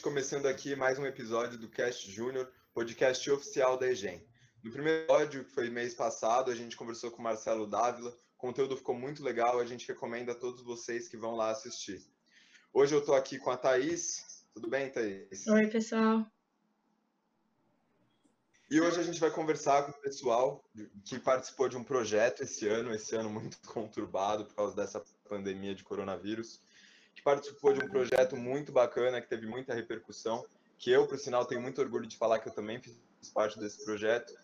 Gente, começando aqui mais um episódio do Cast Júnior, podcast oficial da EGEM. No primeiro episódio, que foi mês passado, a gente conversou com o Marcelo Dávila, o conteúdo ficou muito legal, a gente recomenda a todos vocês que vão lá assistir. Hoje eu estou aqui com a Thaís. Tudo bem, Thaís? Oi, pessoal. E hoje a gente vai conversar com o pessoal que participou de um projeto esse ano, esse ano muito conturbado por causa dessa pandemia de coronavírus, que participou de um projeto muito bacana, que teve muita repercussão, que eu, por sinal, tenho muito orgulho de falar que eu também fiz parte desse projeto.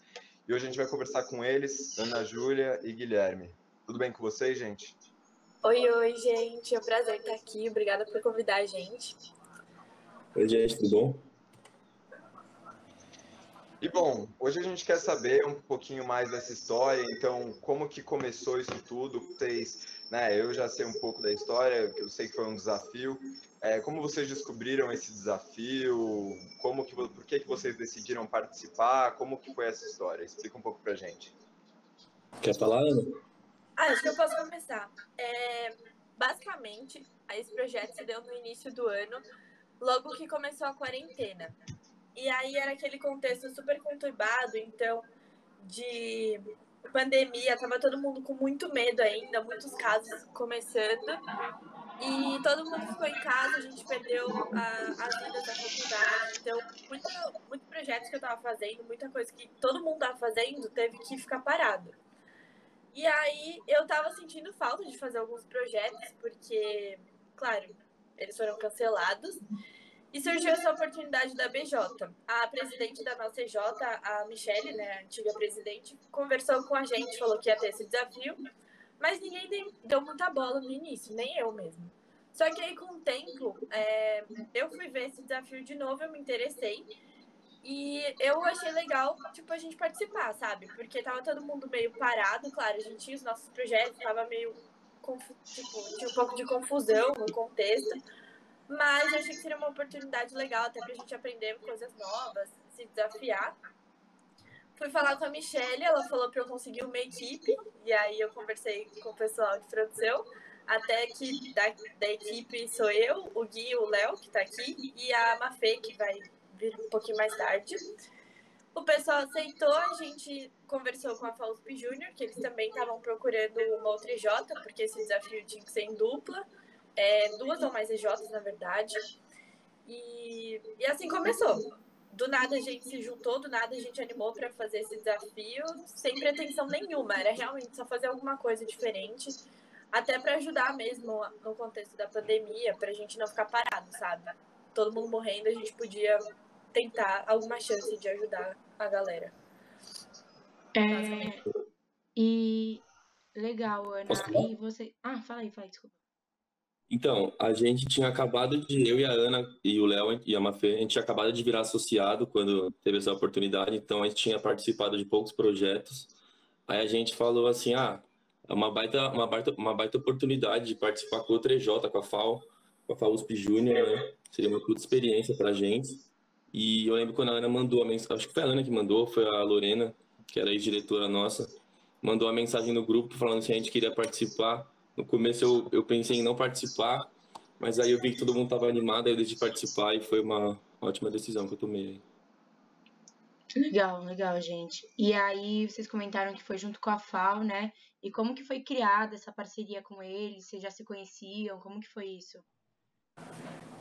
E hoje a gente vai conversar com eles, Ana Júlia e Guilherme. Tudo bem com vocês, gente? Oi, oi, gente. É um prazer estar aqui. Obrigada por convidar a gente. Oi, gente, tudo bom? E bom, hoje a gente quer saber um pouquinho mais dessa história, então como que começou isso tudo? Vocês, né, eu já sei um pouco da história, que eu sei que foi um desafio. É, como vocês descobriram esse desafio? Como que, por que, que vocês decidiram participar? Como que foi essa história? Explica um pouco pra gente. Quer falar, Ana? Ah, acho que eu posso começar. É, basicamente, esse projeto se deu no início do ano, logo que começou a quarentena. E aí era aquele contexto super conturbado, então, de pandemia, tava todo mundo com muito medo ainda, muitos casos começando. E todo mundo ficou em casa, a gente perdeu a, as vidas da faculdade. Então, muito, muito projetos que eu tava fazendo, muita coisa que todo mundo tava fazendo, teve que ficar parado. E aí eu tava sentindo falta de fazer alguns projetos, porque, claro, eles foram cancelados. E surgiu essa oportunidade da BJ. A presidente da nossa EJ, a Michelle, né, a antiga presidente, conversou com a gente, falou que ia ter esse desafio, mas ninguém deu muita bola no início, nem eu mesmo. Só que aí, com o tempo, é, eu fui ver esse desafio de novo, eu me interessei. E eu achei legal, tipo, a gente participar, sabe? Porque tava todo mundo meio parado, claro, a gente tinha os nossos projetos, tava meio, tipo, tinha um pouco de confusão no contexto. Mas achei que seria uma oportunidade legal até pra gente aprender coisas novas, se desafiar. Fui falar com a Michelle, ela falou para eu conseguir uma equipe, e aí eu conversei com o pessoal de Franceu, até que da, da equipe sou eu, o Gui, o Léo, que está aqui, e a Mafê, que vai vir um pouquinho mais tarde. O pessoal aceitou, a gente conversou com a FAUSP Júnior, que eles também estavam procurando uma outra EJ, porque esse desafio tinha que ser em dupla é, duas ou mais EJs, na verdade. E, e assim começou. Do nada a gente se juntou, do nada a gente animou para fazer esse desafio, sem pretensão nenhuma, era realmente só fazer alguma coisa diferente, até para ajudar mesmo no contexto da pandemia, para a gente não ficar parado, sabe? Todo mundo morrendo, a gente podia tentar alguma chance de ajudar a galera. É, e legal, Ana. E você. Ah, fala aí, fala, desculpa. Então, a gente tinha acabado de, eu e a Ana e o Léo e a Mafê, a gente tinha acabado de virar associado quando teve essa oportunidade, então a gente tinha participado de poucos projetos. Aí a gente falou assim, ah, é uma baita, uma baita, uma baita oportunidade de participar com o 3J, com a FAO, com a FAUSP Júnior, né? Seria uma puta experiência pra gente. E eu lembro quando a Ana mandou a mensagem, acho que foi a Ana que mandou, foi a Lorena, que era ex-diretora nossa, mandou a mensagem no grupo falando se a gente queria participar no começo eu, eu pensei em não participar, mas aí eu vi que todo mundo estava animado, aí eu decidi participar e foi uma ótima decisão que eu tomei. Legal, legal, gente. E aí vocês comentaram que foi junto com a FAO, né? E como que foi criada essa parceria com eles? Vocês já se conheciam? Como que foi isso?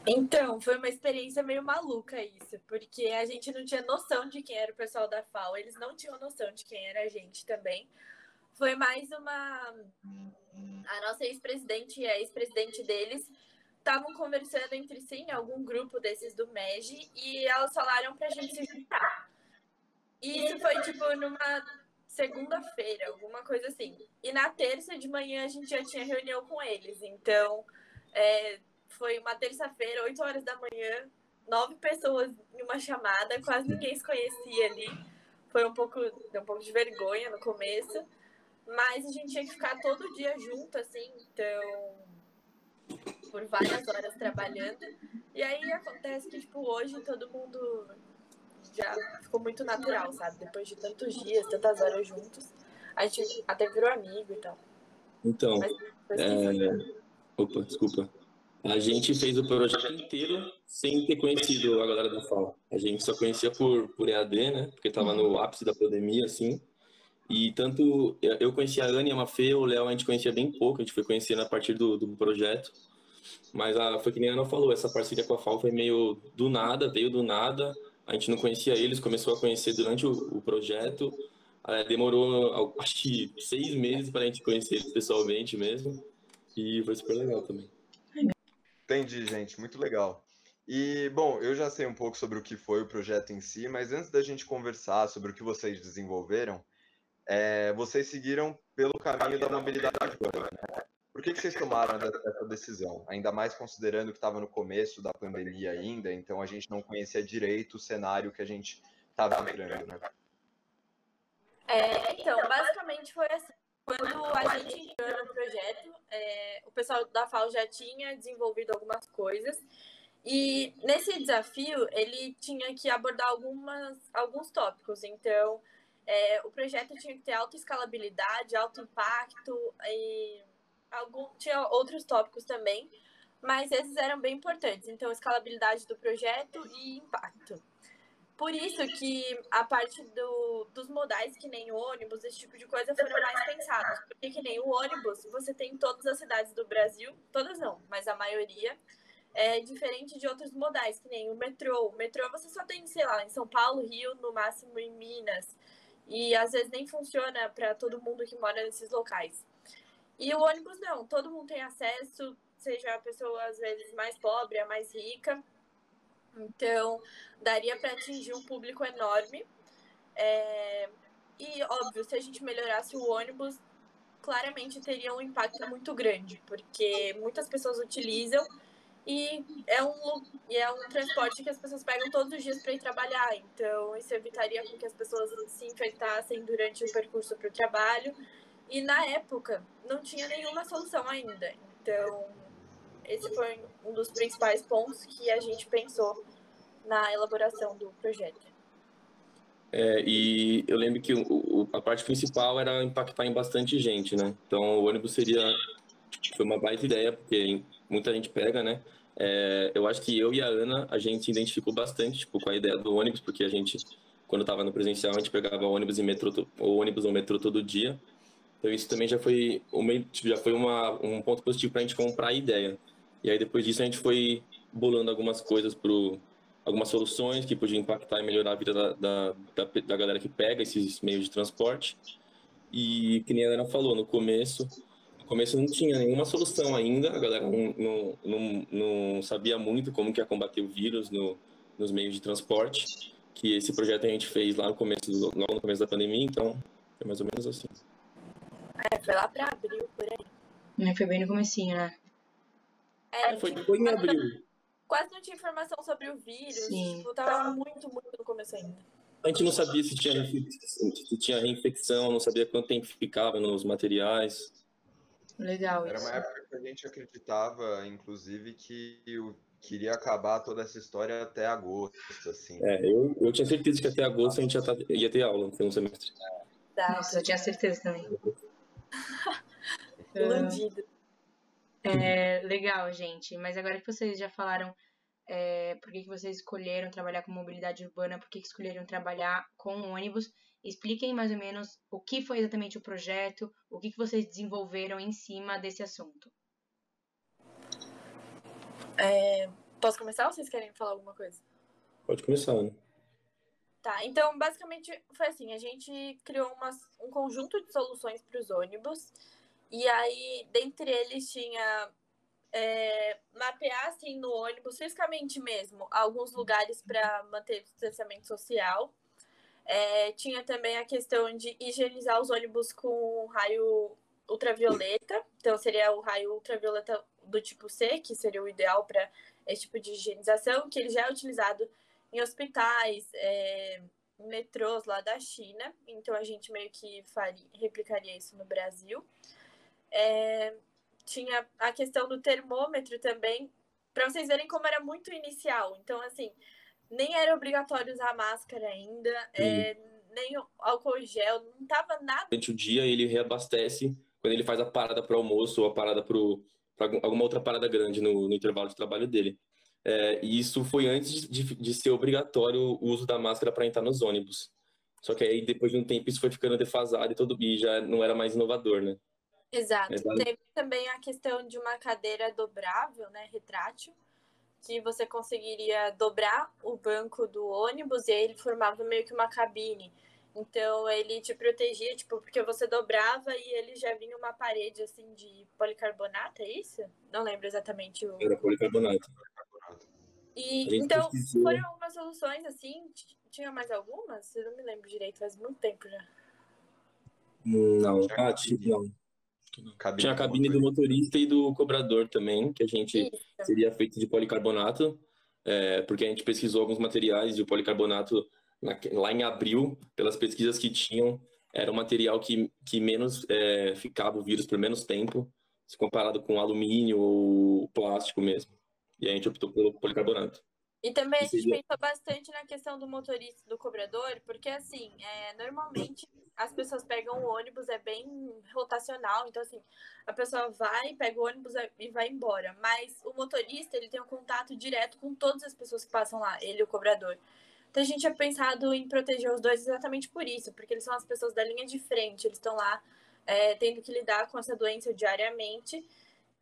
Então, foi uma experiência meio maluca isso, porque a gente não tinha noção de quem era o pessoal da FAO, eles não tinham noção de quem era a gente também. Foi mais uma a nossa ex-presidente e a ex-presidente deles estavam conversando entre si em algum grupo desses do MEG e elas falaram pra gente se juntar. E isso foi tipo numa segunda-feira, alguma coisa assim. E na terça de manhã a gente já tinha reunião com eles. Então, é, foi uma terça-feira, 8 horas da manhã, nove pessoas em uma chamada, quase ninguém se conhecia ali. Foi um pouco, um pouco de vergonha no começo. Mas a gente tinha que ficar todo dia junto, assim, então. Por várias horas trabalhando. E aí acontece que, tipo, hoje todo mundo já ficou muito natural, sabe? Depois de tantos dias, tantas horas juntos, a gente até virou amigo e tal. Então. Mas, é... Opa, desculpa. A gente fez o projeto inteiro sem ter conhecido a galera da FAO. A gente só conhecia por, por EAD, né? Porque estava no ápice da pandemia, assim. E tanto eu conhecia a Ana e a Mafê, o Léo a gente conhecia bem pouco, a gente foi conhecendo a partir do, do projeto. Mas a, foi que nem a Ana falou, essa parceria com a FAO foi meio do nada, veio do nada. A gente não conhecia eles, começou a conhecer durante o, o projeto. É, demorou, acho que seis meses para a gente conhecer eles pessoalmente mesmo. E foi super legal também. Entendi, gente, muito legal. E, bom, eu já sei um pouco sobre o que foi o projeto em si, mas antes da gente conversar sobre o que vocês desenvolveram, é, vocês seguiram pelo caminho da mobilidade urbana. Né? Por que, que vocês tomaram essa decisão? Ainda mais considerando que estava no começo da pandemia ainda, então a gente não conhecia direito o cenário que a gente estava entrando, né? É, então, basicamente foi assim. Quando a gente entrou no projeto, é, o pessoal da FAO já tinha desenvolvido algumas coisas. E nesse desafio, ele tinha que abordar algumas, alguns tópicos. Então, é, o projeto tinha que ter alta escalabilidade, alto impacto e algum, tinha outros tópicos também, mas esses eram bem importantes. Então, escalabilidade do projeto e impacto. Por isso que a parte do, dos modais, que nem ônibus, esse tipo de coisa, foram mais pensados. Porque que nem o ônibus, você tem em todas as cidades do Brasil, todas não, mas a maioria, é diferente de outros modais, que nem o metrô. O metrô você só tem, sei lá, em São Paulo, Rio, no máximo em Minas. E às vezes nem funciona para todo mundo que mora nesses locais. E o ônibus não, todo mundo tem acesso, seja a pessoa às vezes mais pobre, a mais rica. Então, daria para atingir um público enorme. É... E, óbvio, se a gente melhorasse o ônibus, claramente teria um impacto muito grande, porque muitas pessoas utilizam e é um, e é um transporte que as pessoas pegam todos os dias para ir trabalhar. Então, isso evitaria que as pessoas se infectassem durante o percurso para o trabalho. E, na época, não tinha nenhuma solução ainda. Então, esse foi um dos principais pontos que a gente pensou na elaboração do projeto. É, e eu lembro que o, a parte principal era impactar em bastante gente, né? Então o ônibus seria foi uma baita ideia porque muita gente pega, né? É, eu acho que eu e a Ana a gente identificou bastante tipo, com a ideia do ônibus porque a gente quando estava no presencial a gente pegava ônibus e metrô ou ônibus ou metrô todo dia. Então isso também já foi uma, tipo, já foi uma, um ponto positivo para a gente comprar a ideia. E aí depois disso a gente foi bolando algumas coisas pro algumas soluções que podiam impactar e melhorar a vida da, da, da, da galera que pega esses meios de transporte. E que nem a Ana falou, no começo, no começo não tinha nenhuma solução ainda, a galera não, não, não, não sabia muito como que ia combater o vírus no, nos meios de transporte, que esse projeto a gente fez lá no começo, logo no começo da pandemia, então foi mais ou menos assim. É, foi lá para abril, por aí. É, foi bem no comecinho, né? É, foi, foi em abril. Quase não tinha informação sobre o vírus. Sim. Tipo, tava muito, muito no começo ainda. A gente não sabia se tinha, se tinha reinfecção, não sabia quanto tempo ficava nos materiais. Legal. Era uma época que a gente acreditava, inclusive, que queria acabar toda essa história até agosto, assim. É, eu, eu tinha certeza que até agosto a gente ia, tá, ia ter aula no segundo semestre. Nossa, eu tinha certeza também. Iludido. É, legal, gente. Mas agora que vocês já falaram é, por que, que vocês escolheram trabalhar com mobilidade urbana, por que, que escolheram trabalhar com ônibus, expliquem mais ou menos o que foi exatamente o projeto, o que, que vocês desenvolveram em cima desse assunto. É, posso começar ou vocês querem falar alguma coisa? Pode começar, Ana. Tá, então basicamente foi assim, a gente criou umas, um conjunto de soluções para os ônibus e aí, dentre eles, tinha é, mapear assim no ônibus, fisicamente mesmo, alguns lugares para manter o distanciamento social. É, tinha também a questão de higienizar os ônibus com raio ultravioleta, então seria o raio ultravioleta do tipo C, que seria o ideal para esse tipo de higienização, que ele já é utilizado em hospitais, é, metrôs lá da China, então a gente meio que faria, replicaria isso no Brasil. É, tinha a questão do termômetro também, para vocês verem como era muito inicial. Então, assim, nem era obrigatório usar máscara ainda, é, nem álcool gel, não tava nada. Durante o dia ele reabastece quando ele faz a parada para almoço ou a parada para alguma outra parada grande no, no intervalo de trabalho dele. É, e isso foi antes de, de ser obrigatório o uso da máscara para entrar nos ônibus. Só que aí, depois de um tempo, isso foi ficando defasado e, todo, e já não era mais inovador, né? Exato. Teve também a questão de uma cadeira dobrável, né, retrátil, que você conseguiria dobrar o banco do ônibus e aí ele formava meio que uma cabine. Então ele te protegia, tipo, porque você dobrava e ele já vinha uma parede assim de policarbonato, é isso? Não lembro exatamente o. Era policarbonato. E então pesquisou. foram algumas soluções assim. Tinha mais algumas? Eu não me lembro direito, faz muito tempo já. Não, ah, não. Cabine Tinha a cabine do motorista e do cobrador também, que a gente Isso. seria feito de policarbonato, é, porque a gente pesquisou alguns materiais e o policarbonato na, lá em abril, pelas pesquisas que tinham, era um material que, que menos é, ficava o vírus por menos tempo, se comparado com alumínio ou plástico mesmo. E a gente optou pelo policarbonato. E também a gente pensou bastante na questão do motorista, do cobrador, porque assim, é, normalmente as pessoas pegam o ônibus, é bem rotacional, então assim, a pessoa vai, pega o ônibus e vai embora. Mas o motorista, ele tem um contato direto com todas as pessoas que passam lá, ele e o cobrador. Então a gente tinha pensado em proteger os dois exatamente por isso, porque eles são as pessoas da linha de frente, eles estão lá é, tendo que lidar com essa doença diariamente.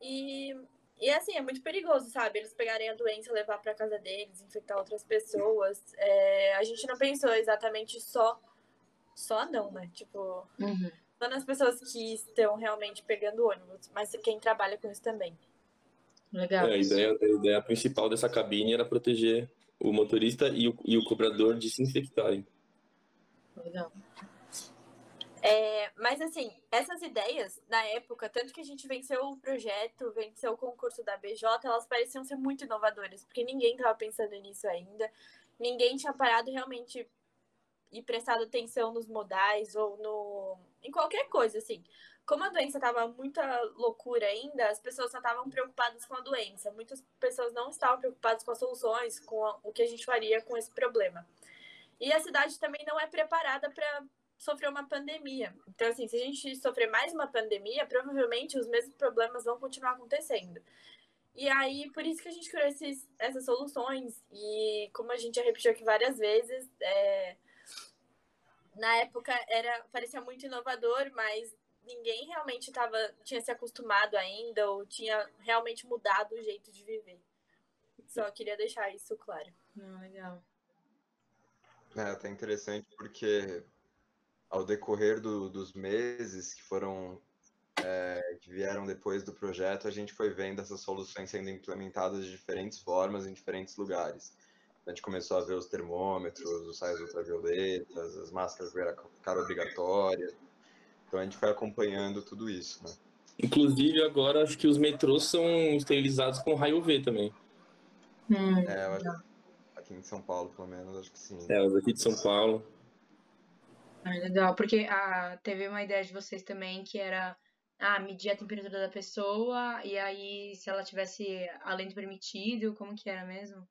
E e assim, é muito perigoso, sabe? Eles pegarem a doença, levar para casa deles, infectar outras pessoas. É, a gente não pensou exatamente só. Só não, né? Tipo, uhum. só nas pessoas que estão realmente pegando ônibus, mas quem trabalha com isso também. Legal. É, a, ideia, a ideia principal dessa cabine era proteger o motorista e o, e o cobrador de se infectarem. Legal. É, mas assim, essas ideias, na época, tanto que a gente venceu o projeto, venceu o concurso da BJ, elas pareciam ser muito inovadoras, porque ninguém estava pensando nisso ainda, ninguém tinha parado realmente e prestado atenção nos modais ou no. em qualquer coisa, assim. Como a doença estava muita loucura ainda, as pessoas só estavam preocupadas com a doença. Muitas pessoas não estavam preocupadas com as soluções, com a, o que a gente faria com esse problema. E a cidade também não é preparada para sofreu uma pandemia. Então, assim, se a gente sofrer mais uma pandemia, provavelmente os mesmos problemas vão continuar acontecendo. E aí, por isso que a gente criou esses, essas soluções. E como a gente já repetiu aqui várias vezes, é... na época era parecia muito inovador, mas ninguém realmente tava, tinha se acostumado ainda ou tinha realmente mudado o jeito de viver. Só queria deixar isso claro. Ah, legal. É até interessante porque ao decorrer do, dos meses que foram é, que vieram depois do projeto, a gente foi vendo essas soluções sendo implementadas de diferentes formas em diferentes lugares. A gente começou a ver os termômetros, os saios ultravioletas, as máscaras ficaram obrigatórias. Então a gente foi acompanhando tudo isso, né? Inclusive agora acho que os metrôs são esterilizados com raio V também. Hum, é, eu acho, aqui em São Paulo, pelo menos, acho que sim. É, os aqui de São Paulo. Ah, legal, porque ah, teve uma ideia de vocês também que era ah, medir a temperatura da pessoa e aí se ela tivesse além do permitido, como que era mesmo?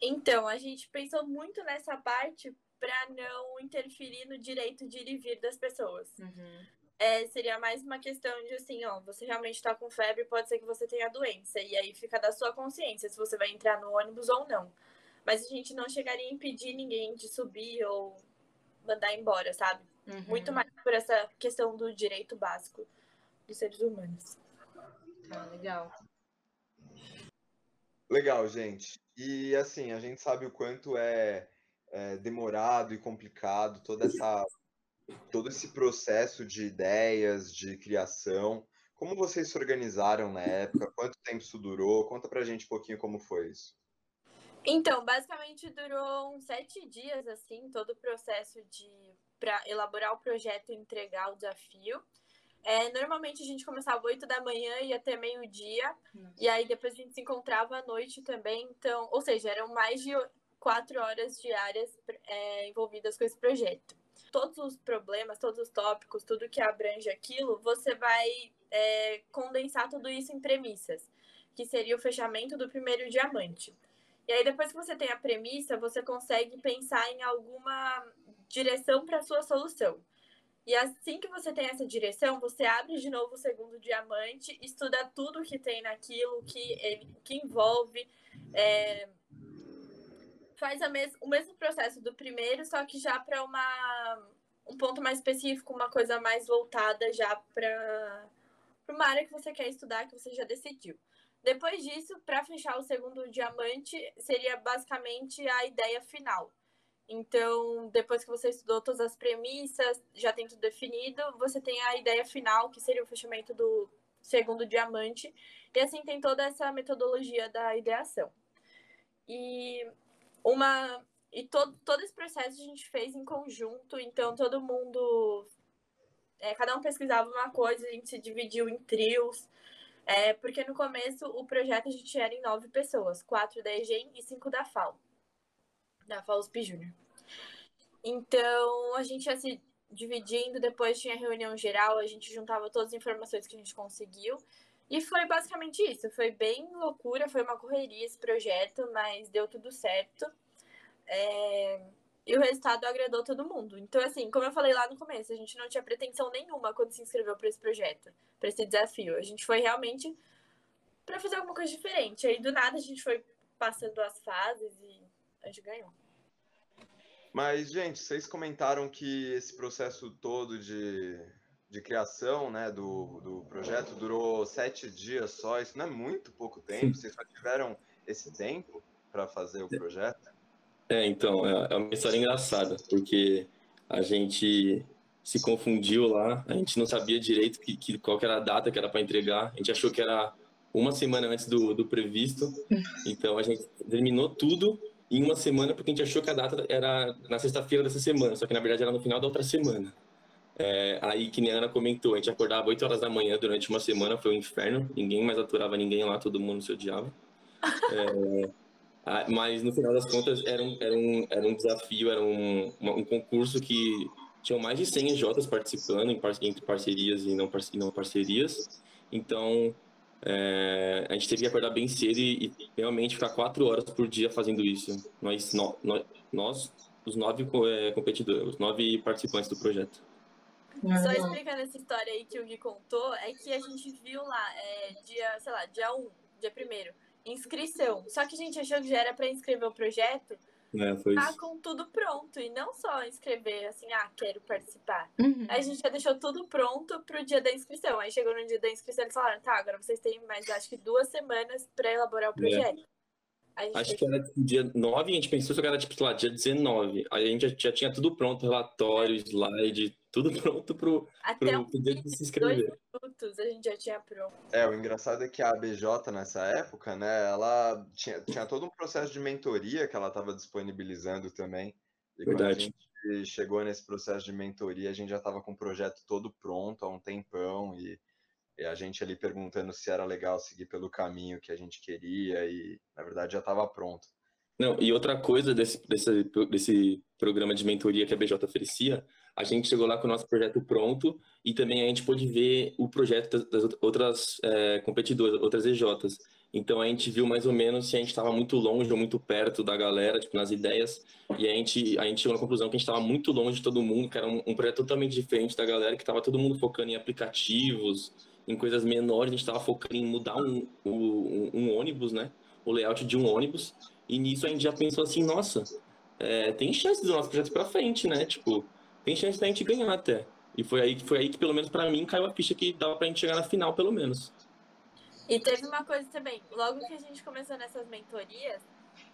Então, a gente pensou muito nessa parte para não interferir no direito de ir e vir das pessoas. Uhum. É, seria mais uma questão de assim, ó, você realmente está com febre, pode ser que você tenha doença. E aí fica da sua consciência se você vai entrar no ônibus ou não. Mas a gente não chegaria a impedir ninguém de subir ou mandar embora, sabe? Uhum. Muito mais por essa questão do direito básico dos seres humanos. Tá, legal. Legal, gente. E assim, a gente sabe o quanto é, é demorado e complicado toda essa todo esse processo de ideias, de criação. Como vocês se organizaram na época? Quanto tempo isso durou? Conta pra gente um pouquinho como foi isso. Então, basicamente durou uns sete dias, assim, todo o processo de para elaborar o projeto e entregar o desafio. É, normalmente a gente começava oito da manhã e até meio-dia, e aí depois a gente se encontrava à noite também. Então, ou seja, eram mais de quatro horas diárias é, envolvidas com esse projeto. Todos os problemas, todos os tópicos, tudo que abrange aquilo, você vai é, condensar tudo isso em premissas, que seria o fechamento do primeiro diamante. E aí, depois que você tem a premissa, você consegue pensar em alguma direção para a sua solução. E assim que você tem essa direção, você abre de novo o segundo diamante, estuda tudo que tem naquilo, que, que envolve. É, faz mes o mesmo processo do primeiro, só que já para uma um ponto mais específico, uma coisa mais voltada já para uma área que você quer estudar, que você já decidiu. Depois disso, para fechar o segundo diamante, seria basicamente a ideia final. Então, depois que você estudou todas as premissas, já tem tudo definido, você tem a ideia final, que seria o fechamento do segundo diamante, e assim tem toda essa metodologia da ideação. E uma e todo, todo esse processo a gente fez em conjunto, então todo mundo. É, cada um pesquisava uma coisa, a gente se dividiu em trios. É, porque no começo o projeto a gente era em nove pessoas, quatro da EGEM e cinco da FAO, da FAUSP Júnior. Então a gente ia se dividindo, depois tinha reunião geral, a gente juntava todas as informações que a gente conseguiu. E foi basicamente isso. Foi bem loucura, foi uma correria esse projeto, mas deu tudo certo. É... E o resultado agradou todo mundo. Então, assim, como eu falei lá no começo, a gente não tinha pretensão nenhuma quando se inscreveu para esse projeto, para esse desafio. A gente foi realmente para fazer alguma coisa diferente. Aí, do nada, a gente foi passando as fases e a gente ganhou. Mas, gente, vocês comentaram que esse processo todo de, de criação né, do, do projeto durou sete dias só. Isso não é muito pouco tempo? Vocês só tiveram esse tempo para fazer o projeto? É, então, é, é uma história engraçada, porque a gente se confundiu lá, a gente não sabia direito que, que qual que era a data que era para entregar, a gente achou que era uma semana antes do, do previsto, então a gente terminou tudo em uma semana porque a gente achou que a data era na sexta-feira dessa semana, só que na verdade era no final da outra semana. É, aí, que nem a Ana comentou, a gente acordava 8 horas da manhã durante uma semana, foi um inferno, ninguém mais aturava ninguém lá, todo mundo se odiava. É, ah, mas no final das contas era um, era um, era um desafio, era um, um concurso que tinham mais de 100 EJs participando em par entre parcerias e não, par e não parcerias. Então é, a gente teve que acordar bem cedo e, e, realmente ficar quatro horas por dia fazendo isso. Nós, no, nós, nós os nove é, competidores, os nove participantes do projeto. Só explicando essa história aí que o Gui contou, é que a gente viu lá, é, dia, sei lá, dia 1, dia primeiro inscrição. Só que a gente achou que já era para inscrever o projeto. É, foi tá com tudo pronto. E não só inscrever assim, ah, quero participar. Uhum. Aí a gente já deixou tudo pronto pro dia da inscrição. Aí chegou no dia da inscrição eles falaram, tá, agora vocês têm mais acho que duas semanas para elaborar o é. projeto. É. Acho que era tipo, dia 9, a gente pensou que era tipo, sei lá, dia 19. Aí a gente já, já tinha tudo pronto, relatório, slide, tudo pronto pro, Até pro, pro dia de se inscrever. Dois minutos a gente já tinha pronto. É, o engraçado é que a ABJ nessa época, né, ela tinha, tinha todo um processo de mentoria que ela estava disponibilizando também. E Verdade. quando a gente chegou nesse processo de mentoria, a gente já estava com o projeto todo pronto há um tempão e e a gente ali perguntando se era legal seguir pelo caminho que a gente queria e, na verdade, já estava pronto. Não, e outra coisa desse, desse, desse programa de mentoria que a BJ oferecia, a gente chegou lá com o nosso projeto pronto e também a gente pôde ver o projeto das, das outras é, competidoras, outras EJs. Então a gente viu mais ou menos se a gente estava muito longe ou muito perto da galera, tipo, nas ideias. E a gente, a gente chegou na conclusão que a gente estava muito longe de todo mundo, que era um, um projeto totalmente diferente da galera, que estava todo mundo focando em aplicativos, em coisas menores, a gente estava focando em mudar um, um, um, ônibus, né? O layout de um ônibus. E nisso a gente já pensou assim, nossa, é, tem chance do nosso projeto para frente, né? Tipo, tem chance da gente ganhar até. E foi aí foi aí que pelo menos para mim caiu a ficha que dava pra gente chegar na final pelo menos. E teve uma coisa também, logo que a gente começou nessas mentorias,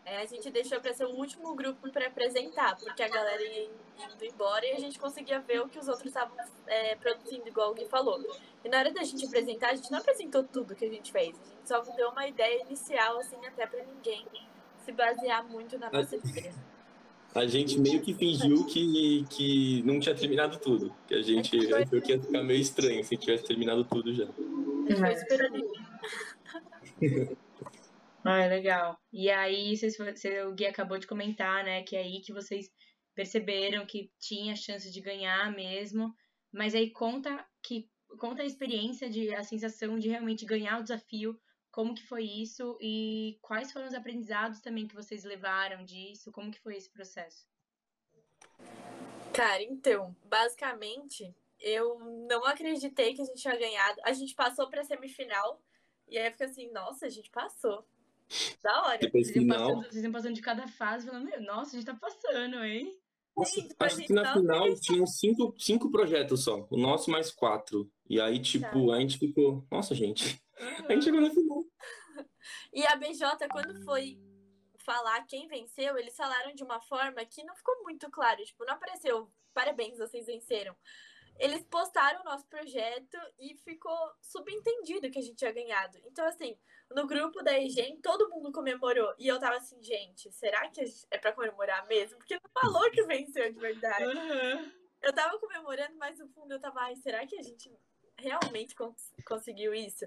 é, a gente deixou para ser o último grupo para apresentar, porque a galera ia indo embora e a gente conseguia ver o que os outros estavam é, produzindo, igual o Gui falou. E na hora da gente apresentar, a gente não apresentou tudo que a gente fez, a gente só deu uma ideia inicial, assim, até para ninguém se basear muito na nossa ideia. A gente meio que fingiu que, que não tinha terminado tudo. Que a gente achou que ia ficar meio estranho se tivesse terminado tudo já. Foi esperando. Ah, legal. E aí, vocês, você, o Gui acabou de comentar, né, que é aí que vocês perceberam que tinha chance de ganhar mesmo. Mas aí conta que conta a experiência de a sensação de realmente ganhar o desafio, como que foi isso e quais foram os aprendizados também que vocês levaram disso, como que foi esse processo? Cara, então, basicamente, eu não acreditei que a gente tinha ganhado. A gente passou pra semifinal. E aí fica assim, nossa, a gente passou. Da hora. Depois Vocês iam, final. passando, vocês iam passando de cada fase, falando, meu, nossa, a gente tá passando, hein? Nossa, tipo, a acho que na tava final tinham cinco, cinco projetos só. O nosso mais quatro. E aí, tipo, a gente ficou. Nossa, gente. A gente chegou na final. E a BJ, quando foi falar quem venceu, eles falaram de uma forma que não ficou muito claro. Tipo, não apareceu, parabéns, vocês venceram. Eles postaram o nosso projeto e ficou subentendido que a gente tinha ganhado. Então, assim, no grupo da EGEM, todo mundo comemorou. E eu tava assim, gente, será que é pra comemorar mesmo? Porque não falou que venceu de verdade. Aham. Eu tava comemorando, mas no fundo eu tava, ai, será que a gente realmente cons- conseguiu isso?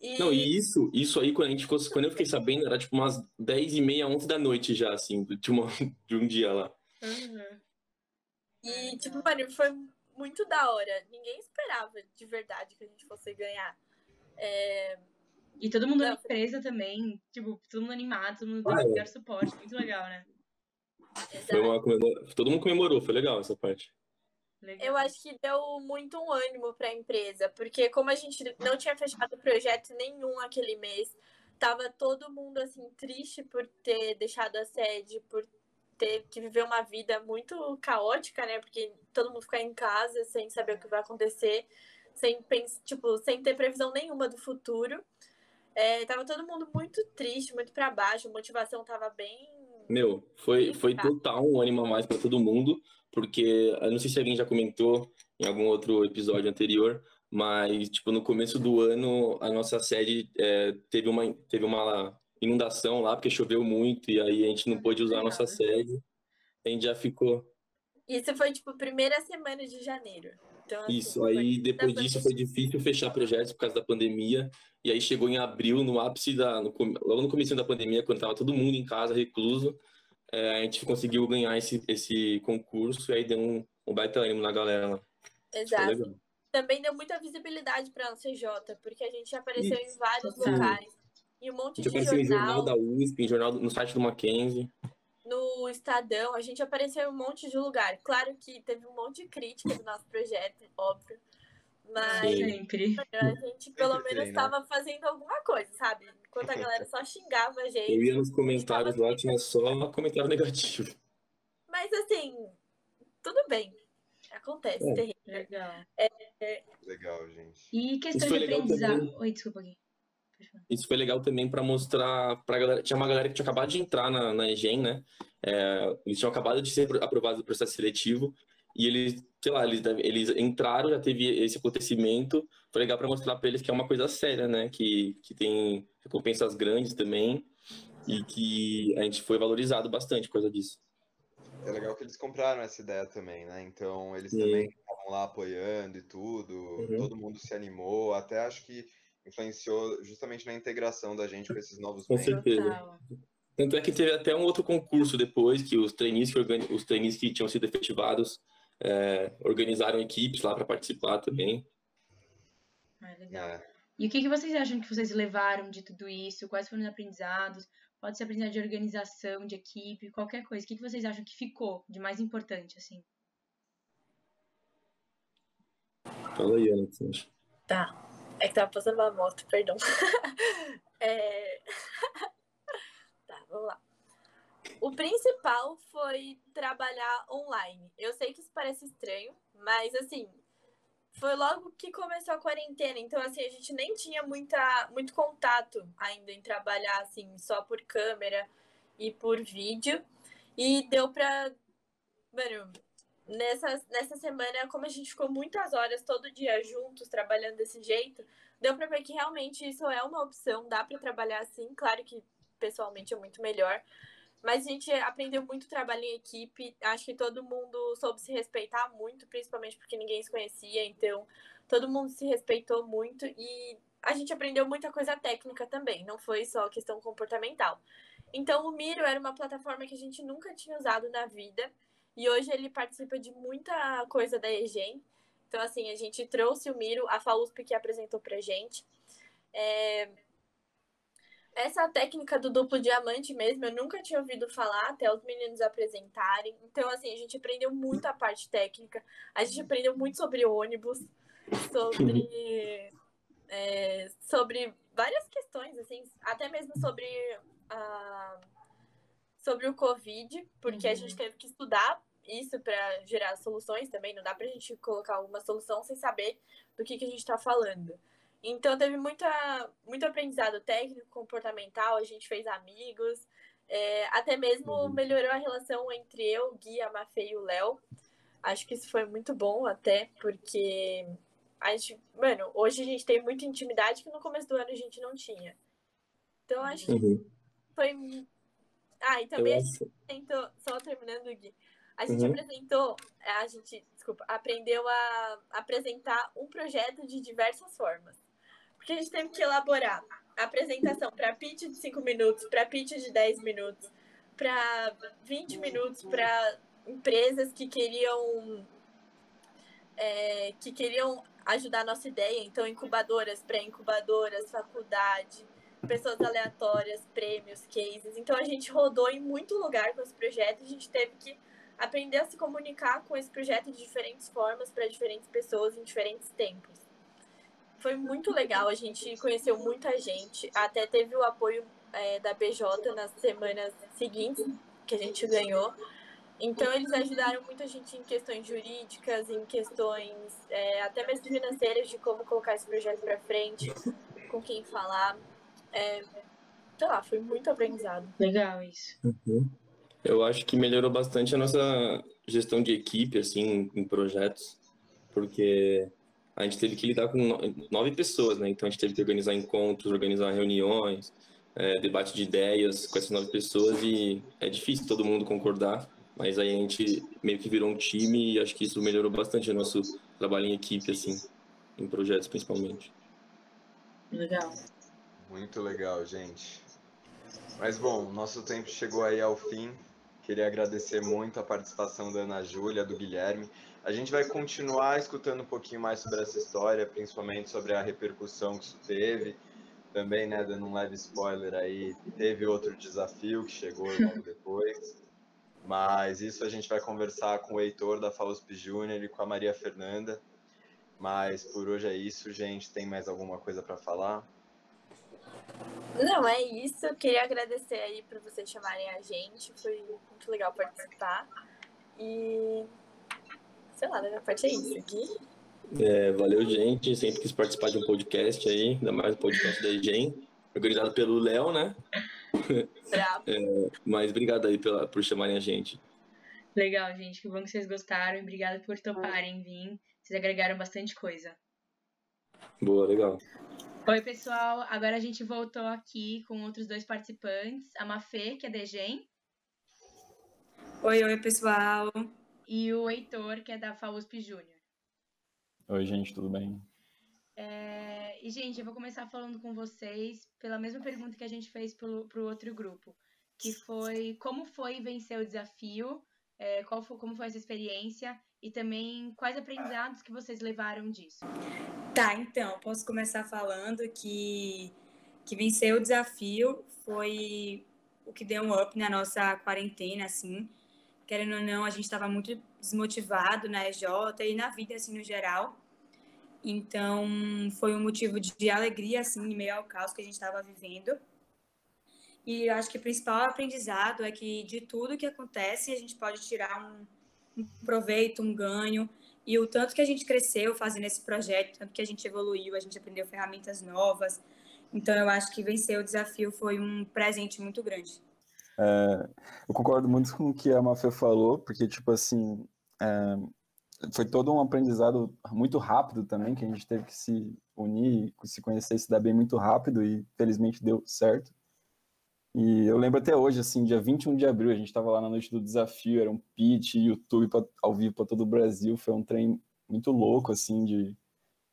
E, Não, e isso, isso aí, quando a gente ficou, quando eu fiquei sabendo, era tipo umas 10 e meia, 11 da noite já, assim, de, uma, de um dia lá. Aham. e, tipo, mano, foi muito da hora. Ninguém esperava de verdade que a gente fosse ganhar. É, E todo mundo na empresa também, tipo, todo mundo animado, todo mundo Ah, dando é. dar suporte, muito legal, né? Foi uma comemora... Todo mundo comemorou, foi legal essa parte. Legal. Eu acho que deu muito um ânimo para a empresa, porque como a gente não tinha fechado projeto nenhum aquele mês, tava todo mundo assim triste por ter deixado a sede, por ter que viver uma vida muito caótica, né? Porque todo mundo ficar em casa sem saber o que vai acontecer, sem tipo, sem ter previsão nenhuma do futuro. É, tava todo mundo muito triste, muito para baixo, a motivação tava bem Meu, foi, foi total um ânimo a mais pra todo mundo, porque eu não sei se alguém já comentou em algum outro episódio anterior, mas, tipo, no começo do ano, a nossa sede é, teve, uma, teve uma inundação lá, porque choveu muito, e aí a gente não pôde usar a nossa sede. A gente já ficou. Isso foi tipo primeira semana de janeiro. Então, assim, Isso, aí depois disso foi difícil fechar projetos por causa da pandemia, e aí chegou em abril, no ápice da. No, logo no começo da pandemia, quando tava todo mundo em casa, recluso, é, a gente conseguiu ganhar esse, esse concurso, e aí deu um, um baita ânimo na galera lá. Isso Exato. Também deu muita visibilidade para a CJ, porque a gente apareceu em vários locais. Em um monte A gente de apareceu em jornal jornal, da USP, em jornal, no site do Mackenzie. no Estadão, a gente apareceu em um monte de lugar. Claro que teve um monte de crítica do nosso projeto, óbvio. Mas. Sempre. a gente pelo Sempre menos né? estava fazendo alguma coisa, sabe? Enquanto a galera só xingava a Eu gente. ia nos comentários lá, tinha só comentário negativo. Mas assim, tudo bem. Acontece, É. terrível. Legal. Legal, gente. E questão de aprendizado. também. Oi, desculpa aqui. Isso foi legal também para mostrar pra galera. Tinha uma galera que tinha acabado de entrar na, na EGEM, né? É, eles tinham acabado de ser aprovados no processo seletivo e eles, sei lá, eles, eles entraram, já teve esse acontecimento. Foi legal para mostrar para eles que é uma coisa séria, né? Que, que tem recompensas grandes também e que a gente foi valorizado bastante por causa disso. É legal que eles compraram essa ideia também, né? Então eles também estavam lá apoiando e tudo, Uhum. todo mundo se animou, até acho que influenciou justamente na integração da gente com esses novos Com membros. certeza. Total. Tanto é que teve até um outro concurso depois, que os trainees que, organi- os trainees que tinham sido efetivados é, organizaram equipes lá para participar também. Ah, legal. É. E o que, que vocês acham que vocês levaram de tudo isso? Quais foram os aprendizados? Pode ser aprendizado de organização, de equipe, qualquer coisa. O que, que vocês acham que ficou de mais importante, assim? Fala aí, Alex. Tá. É que tava passando uma moto, perdão. É... tá, vamos lá. O principal foi trabalhar online. Eu sei que isso parece estranho, mas assim, foi logo que começou a quarentena, então assim, a gente nem tinha muita, muito contato ainda em trabalhar assim, só por câmera e por vídeo. E deu pra. Mano, nessa, nessa semana, como a gente ficou muitas horas todo dia juntos, trabalhando desse jeito, deu pra ver que realmente isso é uma opção, dá pra trabalhar assim. Claro que pessoalmente é muito melhor. Mas a gente aprendeu muito trabalho em equipe. Acho que todo mundo soube se respeitar muito, principalmente porque ninguém se conhecia. Então, todo mundo se respeitou muito e a gente aprendeu muita coisa técnica também. Não foi só questão comportamental. Então, o Miro era uma plataforma que a gente nunca tinha usado na vida. E hoje ele participa de muita coisa da EGEM. Então, assim, a gente trouxe o Miro, a FAUSP que apresentou pra gente. É, Essa técnica do duplo diamante mesmo, eu nunca tinha ouvido falar até os meninos apresentarem. Então, assim, a gente aprendeu muito a parte técnica. A gente aprendeu muito sobre ônibus, sobre, é, sobre várias questões, assim, até mesmo sobre a, sobre o Covid, porque uhum. a gente teve que estudar isso para gerar soluções também. Não dá para a gente colocar uma solução sem saber do que, que a gente está falando. Então teve muita, muito aprendizado técnico, comportamental, a gente fez amigos, é, até mesmo uhum. melhorou a relação entre eu, Gui, a Mafê e o Léo. Acho que isso foi muito bom até, porque a gente, mano, hoje a gente tem muita intimidade que no começo do ano a gente não tinha. Então acho que uhum. foi. Ah, e também a gente tentou, só terminando, Gui, a gente uhum. apresentou, a gente, desculpa, aprendeu a apresentar um projeto de diversas formas. Porque a gente teve que elaborar a apresentação para pitch de 5 minutos, para pitch de 10 minutos, para 20 minutos para empresas que queriam é, que queriam ajudar a nossa ideia, então incubadoras, pré-incubadoras, faculdade, pessoas aleatórias, prêmios, cases. Então a gente rodou em muito lugar com esse projeto, a gente teve que aprender a se comunicar com esse projeto de diferentes formas para diferentes pessoas em diferentes tempos foi muito legal, a gente conheceu muita gente, até teve o apoio é, da BJ nas semanas seguintes que a gente ganhou. Então eles ajudaram muito a gente em questões jurídicas, em questões é, até mesmo financeiras de como colocar esse projeto para frente, com quem falar. É, sei lá, foi muito aprendizado. Legal isso. Uhum. Eu acho que melhorou bastante a nossa gestão de equipe, assim, em projetos, porque a gente teve que lidar com nove pessoas, né? Então a gente teve que organizar encontros, organizar reuniões, é, debate de ideias com essas nove pessoas e é difícil todo mundo concordar, mas aí a gente meio que virou um time e acho que isso melhorou bastante o nosso trabalho em equipe, assim, em projetos principalmente. Legal. Muito legal, gente. Mas bom, nosso tempo chegou aí ao fim. Queria agradecer muito a participação da Ana Júlia, do Guilherme. A gente vai continuar escutando um pouquinho mais sobre essa história, principalmente sobre a repercussão que isso teve. Também, né, dando um leve spoiler aí, teve outro desafio que chegou logo depois. Mas isso a gente vai conversar com o Heitor da FAUSP Júnior e com a Maria Fernanda. Mas por hoje é isso, gente. Tem mais alguma coisa para falar? Não, é isso. Eu queria agradecer aí por vocês chamarem a gente. Foi muito legal participar. E sei lá, da minha parte é isso aqui. É, valeu, gente. Sempre quis participar de um podcast aí, ainda mais um podcast da IGEM, organizado pelo Léo, né? Bravo. É, mas obrigado aí pela, por chamarem a gente. Legal, gente. Que bom que vocês gostaram. Obrigada por toparem vir. Vocês agregaram bastante coisa. Boa, legal. Oi, pessoal. Agora a gente voltou aqui com outros dois participantes. A Mafê, que é da EGEM. Oi, oi, pessoal e o Heitor, que é da FAUSP Júnior. Oi, gente, tudo bem? É... E, gente, eu vou começar falando com vocês pela mesma pergunta que a gente fez para o outro grupo, que foi como foi vencer o desafio, é, qual foi, como foi essa experiência e também quais aprendizados que vocês levaram disso. Tá, então, posso começar falando que, que vencer o desafio foi o que deu um up na nossa quarentena, assim, querendo ou não, a gente estava muito desmotivado na EJ e na vida, assim, no geral. Então, foi um motivo de alegria, assim, em meio ao caos que a gente estava vivendo. E acho que o principal aprendizado é que de tudo que acontece, a gente pode tirar um, um proveito, um ganho. E o tanto que a gente cresceu fazendo esse projeto, tanto que a gente evoluiu, a gente aprendeu ferramentas novas. Então, eu acho que vencer o desafio foi um presente muito grande. É, eu concordo muito com o que a Mafia falou, porque, tipo assim, é, foi todo um aprendizado muito rápido também, que a gente teve que se unir, se conhecer se dar bem muito rápido, e felizmente deu certo. E eu lembro até hoje, assim, dia 21 de abril, a gente estava lá na noite do desafio, era um pitch, YouTube pra, ao vivo para todo o Brasil, foi um trem muito louco, assim, de...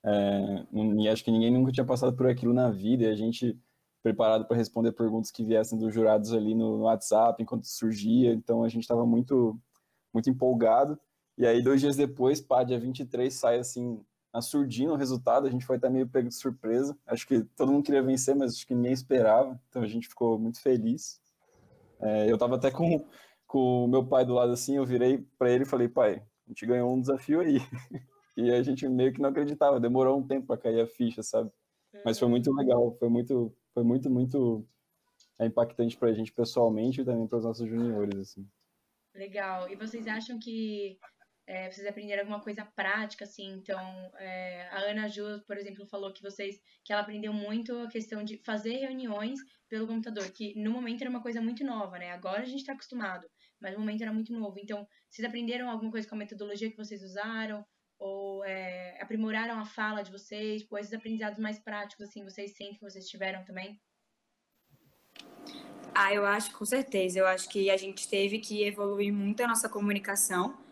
É, acho que ninguém nunca tinha passado por aquilo na vida, e a gente preparado para responder perguntas que viessem dos jurados ali no, no WhatsApp enquanto surgia, então a gente estava muito muito empolgado. E aí, dois dias depois, pá, dia 23, sai assim na surdina o resultado, a gente foi até meio pego de surpresa. Acho que todo mundo queria vencer, mas acho que ninguém esperava, então a gente ficou muito feliz. É, eu tava até com, com o meu pai do lado assim, eu virei para ele e falei, pai, a gente ganhou um desafio aí. e a gente meio que não acreditava, demorou um tempo para cair a ficha, sabe? Mas foi muito legal, foi muito, foi muito, muito é, impactante para a gente pessoalmente e também para os nossos juniores, assim. Legal. E vocês acham que é, vocês aprenderam alguma coisa prática, assim? Então, é, a Ana Ju, por exemplo, falou que vocês, que ela aprendeu muito a questão de fazer reuniões pelo computador, que no momento era uma coisa muito nova, né? Agora a gente está acostumado, mas no momento era muito novo. Então, vocês aprenderam alguma coisa com a metodologia que vocês usaram? Ou é, aprimoraram a fala de vocês? Tipo, esses aprendizados mais práticos, assim, vocês sentem que vocês tiveram também? Ah, eu acho, com certeza. Eu acho que a gente teve que evoluir muito a nossa comunicação,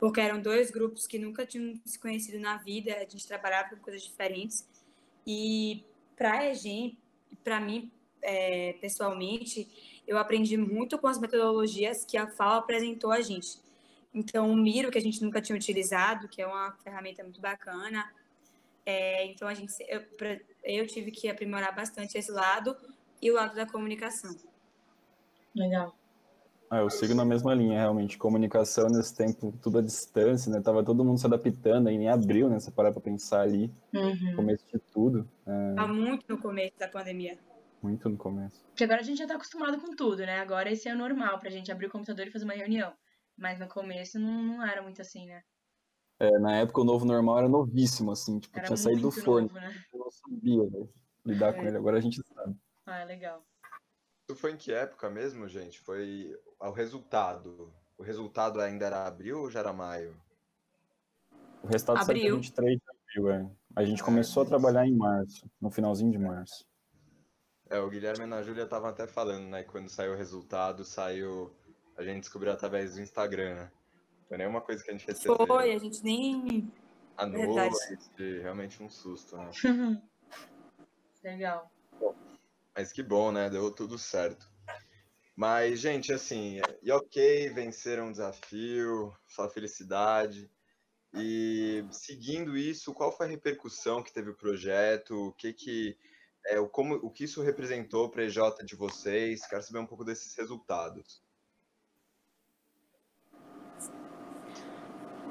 porque eram dois grupos que nunca tinham se conhecido na vida, a gente trabalhava com coisas diferentes. E para a gente, para mim, é, pessoalmente, eu aprendi muito com as metodologias que a FAO apresentou a gente. Então, o Miro, que a gente nunca tinha utilizado, que é uma ferramenta muito bacana. É, então, a gente, eu, eu tive que aprimorar bastante esse lado e o lado da comunicação. Legal. Ah, eu sigo na mesma linha, realmente. Comunicação nesse tempo, tudo à distância, né? Tava todo mundo se adaptando, aí em abril, né? Você parar pra pensar ali, uhum. começo de tudo. É... Tá muito no começo da pandemia. Muito no começo. Porque agora a gente já tá acostumado com tudo, né? Agora esse é o normal pra gente abrir o computador e fazer uma reunião. Mas no começo não, não era muito assim, né? É, na época o novo normal era novíssimo, assim, tipo, era tinha saído do forno. Novo, né? Eu não sabia né, lidar é. com ele, agora a gente sabe. Ah, legal. Isso foi em que época mesmo, gente? Foi o resultado. O resultado ainda era abril ou já era maio? O resultado saiu dia 23 de abril, é. A gente é, começou a trabalhar em março, no finalzinho de março. É, o Guilherme e a Júlia estavam até falando, né? Quando saiu o resultado, saiu. A gente descobriu através do Instagram, né? Foi nenhuma coisa que a gente recebeu. Foi, a gente nem. A noite, realmente um susto, né? Legal. Mas que bom, né? Deu tudo certo. Mas, gente, assim, e ok, venceram um desafio, só felicidade. E seguindo isso, qual foi a repercussão que teve o projeto? O que que é, o, como, o que isso representou para a EJ de vocês? Quero saber um pouco desses resultados.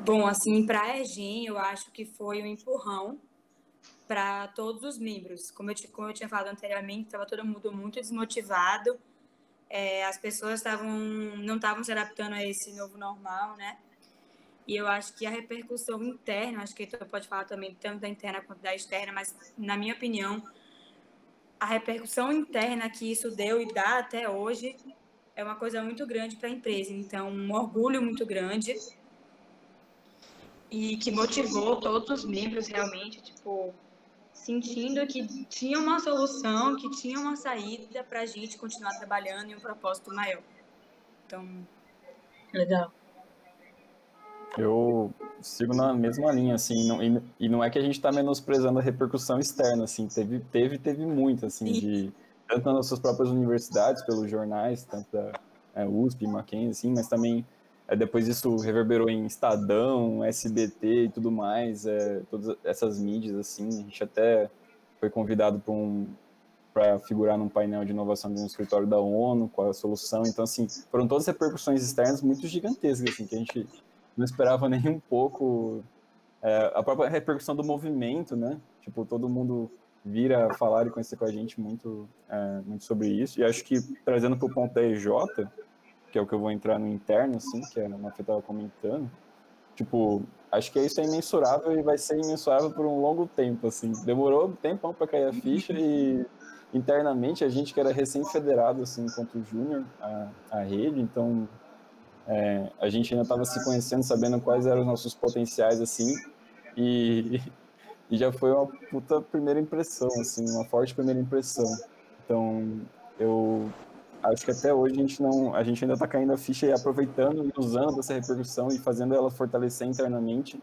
Bom, assim, para a EGEM, eu acho que foi um empurrão para todos os membros. Como eu, como eu tinha falado anteriormente, estava todo mundo muito desmotivado. É, as pessoas estavam não estavam se adaptando a esse novo normal, né? E eu acho que a repercussão interna, acho que tu pode falar também tanto da interna quanto da externa, mas na minha opinião, a repercussão interna que isso deu e dá até hoje é uma coisa muito grande para a empresa. Então, um orgulho muito grande e que motivou todos os membros realmente, tipo, sentindo que tinha uma solução, que tinha uma saída para a gente continuar trabalhando em um propósito maior. Então, legal. Eu sigo na mesma linha, assim, não, e, e, não é que a gente está menosprezando a repercussão externa, assim, teve, teve, teve muito, assim, Sim. de tanto nas nossas próprias universidades, pelos jornais, tanto da é, USP, Mackenzie, assim, mas também é, depois isso reverberou em Estadão, SBT e tudo mais, é, todas essas mídias, assim, a gente até foi convidado para um, figurar num painel de inovação de um escritório da ONU com a solução. Então, assim, foram todas repercussões externas muito gigantescas, assim, que a gente não esperava nem um pouco é, a própria repercussão do movimento, né? Tipo, todo mundo vira falar e conhecer com a gente muito, é, muito sobre isso. E acho que trazendo para o ponto da EJ, que é o que eu vou entrar no interno, assim, que a Mafia estava comentando, tipo, acho que isso é imensurável e vai ser imensurável por um longo tempo, assim. Demorou um tempão para cair a ficha e internamente a gente que era recém-federado, assim, enquanto júnior, a, a rede, então é, a gente ainda estava se conhecendo, sabendo quais eram os nossos potenciais, assim, e, e já foi uma puta primeira impressão, assim, uma forte primeira impressão. Então, eu acho que até hoje a gente não, a gente ainda está caindo a ficha e aproveitando e usando essa repercussão e fazendo ela fortalecer internamente.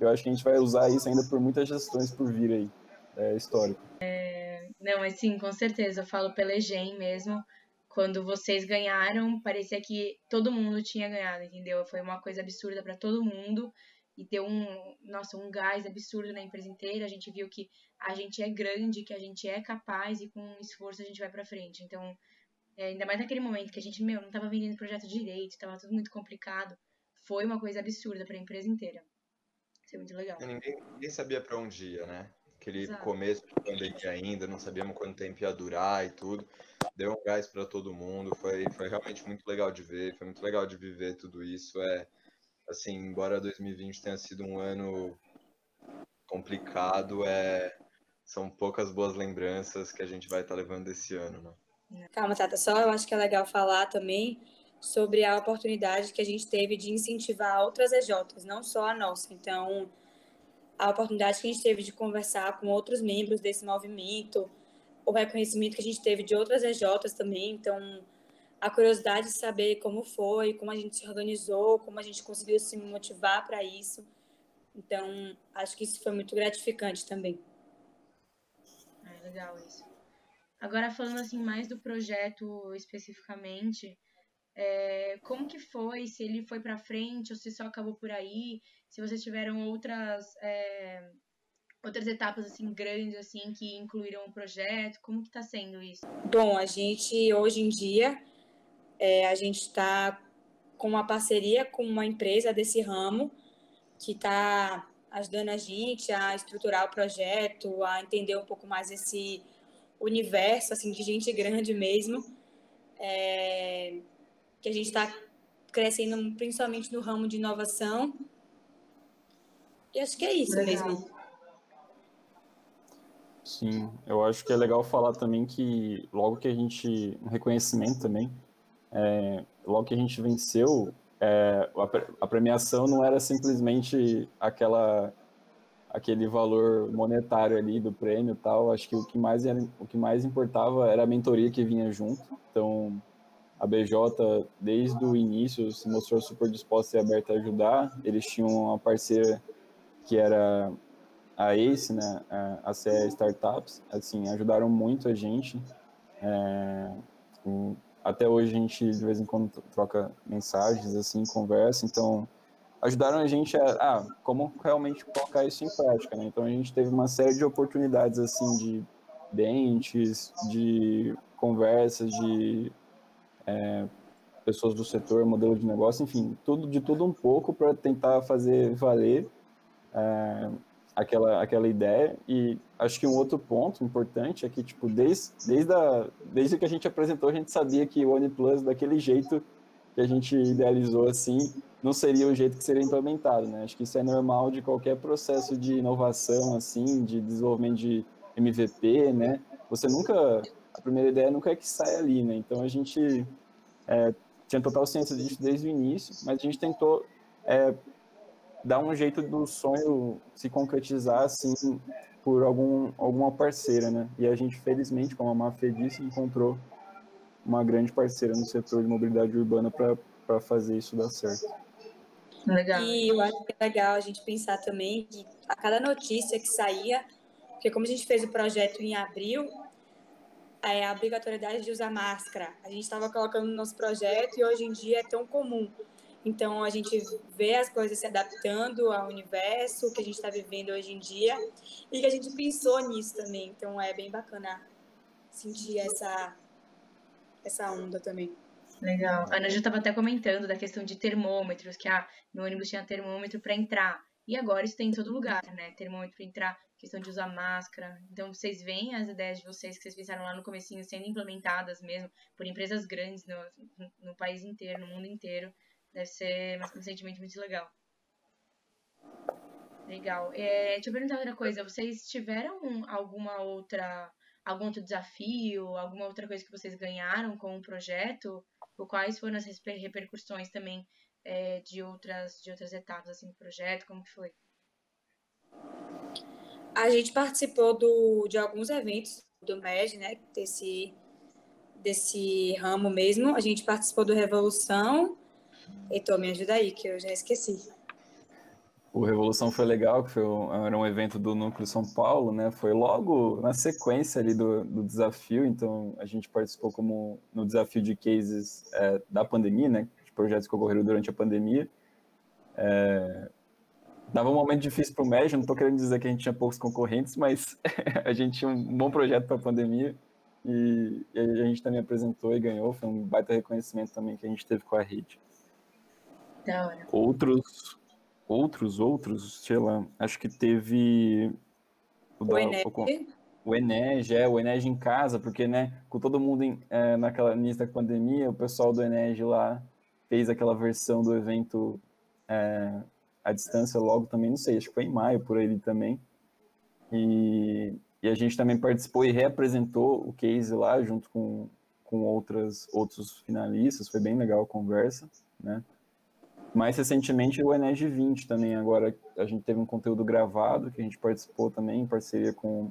Eu acho que a gente vai usar isso ainda por muitas gestões por vir aí, é, histórico. É, não, mas sim, com certeza, eu falo pela EGEM mesmo, quando vocês ganharam, parecia que todo mundo tinha ganhado, entendeu? Foi uma coisa absurda para todo mundo. e deu um, nossa, um gás absurdo na empresa inteira. A gente viu que a gente é grande, que a gente é capaz e com esforço a gente vai para frente. Então, é, ainda mais naquele momento que a gente, meu, não estava vendendo projeto direito, estava tudo muito complicado. Foi uma coisa absurda para a empresa inteira. Isso é muito legal. Ninguém, ninguém sabia para onde ia, né? Aquele Exato. começo de pandemia ainda, não sabíamos quanto tempo ia durar e tudo. Deu um gás para todo mundo. Foi, foi realmente muito legal de ver, foi muito legal de viver tudo isso. É, assim, embora 2020 tenha sido um ano complicado, é, são poucas boas lembranças que a gente vai estar tá levando desse ano, né? Calma, Tata, só eu acho que é legal falar também sobre a oportunidade que a gente teve de incentivar outras EJs, não só a nossa. Então, a oportunidade que a gente teve de conversar com outros membros desse movimento, o reconhecimento que a gente teve de outras EJs também. Então, a curiosidade de saber como foi, como a gente se organizou, como a gente conseguiu se motivar para isso. Então, acho que isso foi muito gratificante também. É legal isso. Agora, falando assim mais do projeto especificamente, é, como que foi? Se ele foi para frente ou se só acabou por aí? Se vocês tiveram outras é, outras etapas assim grandes assim que incluíram o projeto? Como que está sendo isso? Bom, a gente hoje em dia é, a gente está com uma parceria com uma empresa desse ramo que está ajudando a gente a estruturar o projeto, a entender um pouco mais esse universo assim de gente grande mesmo, é, que a gente está crescendo principalmente no ramo de inovação. E acho que é isso legal. mesmo. Sim, eu acho que é legal falar também que logo que a gente um reconhecimento também é, logo que a gente venceu, é, a, premiação não era simplesmente aquela aquele valor monetário ali do prêmio tal. Acho que o que mais era, o que mais importava era a mentoria que vinha junto. Então, a BJ desde o início se mostrou super disposta e aberta a ajudar. Eles tinham uma parceira que era a ACE, né, a CE Startups, assim, ajudaram muito a gente. É, até hoje a gente de vez em quando troca mensagens, assim, conversa, então ajudaram a gente a, ah, como realmente colocar isso em prática, né? Então a gente teve uma série de oportunidades, assim, de dentes, de conversas, de é, pessoas do setor, modelo de negócio, enfim, tudo de tudo um pouco para tentar fazer valer é, aquela, aquela ideia. E acho que um outro ponto importante é que, tipo, desde, desde, a, desde que a gente apresentou, a gente sabia que o OnePlus, daquele jeito que a gente idealizou assim, não seria o jeito que seria implementado, né? Acho que isso é normal de qualquer processo de inovação, assim, de desenvolvimento de MVP, né? Você nunca, a primeira ideia nunca é que sai ali, né? Então a gente é, tinha total ciência disso desde o início, mas a gente tentou é, dar um jeito do sonho se concretizar assim por algum, alguma parceira, né? E a gente, felizmente, como a Mafê disse, encontrou uma grande parceira no setor de mobilidade urbana para fazer isso dar certo. Legal. E eu acho que é legal a gente pensar também que a cada notícia que saía, porque como a gente fez o projeto em abril, é a obrigatoriedade de usar máscara. A gente estava colocando no nosso projeto e hoje em dia é tão comum. Então, a gente vê as coisas se adaptando ao universo que a gente está vivendo hoje em dia e que a gente pensou nisso também. Então, é bem bacana sentir essa, essa onda também. Legal. A Ana já estava até comentando da questão de termômetros, que ah, no ônibus tinha termômetro para entrar. E agora isso tem em todo lugar, né? Termômetro para entrar, questão de usar máscara. Então, vocês veem as ideias de vocês que vocês pensaram lá no comecinho sendo implementadas mesmo por empresas grandes no, no país inteiro, no mundo inteiro. Deve ser um sentimento muito legal. Legal. É, deixa eu perguntar outra coisa. Vocês tiveram alguma outra, algum outro desafio, alguma outra coisa que vocês ganharam com o projeto? Ou quais foram as repercussões também é, de outras de outras etapas assim do projeto? Como que foi? A gente participou do, de alguns eventos do MED, né? Desse, desse ramo mesmo. A gente participou do Revolução, Heitor, me ajuda aí, que eu já esqueci. O Revolução foi legal, que foi um, era um evento do Núcleo São Paulo, né? Foi logo na sequência ali do, do desafio, então a gente participou como no desafio de cases é, da pandemia, né? De projetos que ocorreram durante a pandemia. É, dava um momento difícil para o MED, não estou querendo dizer que a gente tinha poucos concorrentes, mas a gente tinha um bom projeto para a pandemia e, e, a gente também apresentou e ganhou, foi um baita reconhecimento também que a gente teve com a rede. Da hora. Outros, outros, outros, sei lá, acho que teve o, o. O Ened, é, o Ened em casa, porque, né, com todo mundo em, é, naquela início da pandemia, o pessoal do Ened lá fez aquela versão do evento é, à distância logo também, não sei, acho que foi em maio por aí também. E, e a gente também participou e reapresentou o case lá junto com, com outras, outros finalistas, foi bem legal a conversa, né? Mais recentemente o Ened 20 também, agora a gente teve um conteúdo gravado que a gente participou também em parceria com,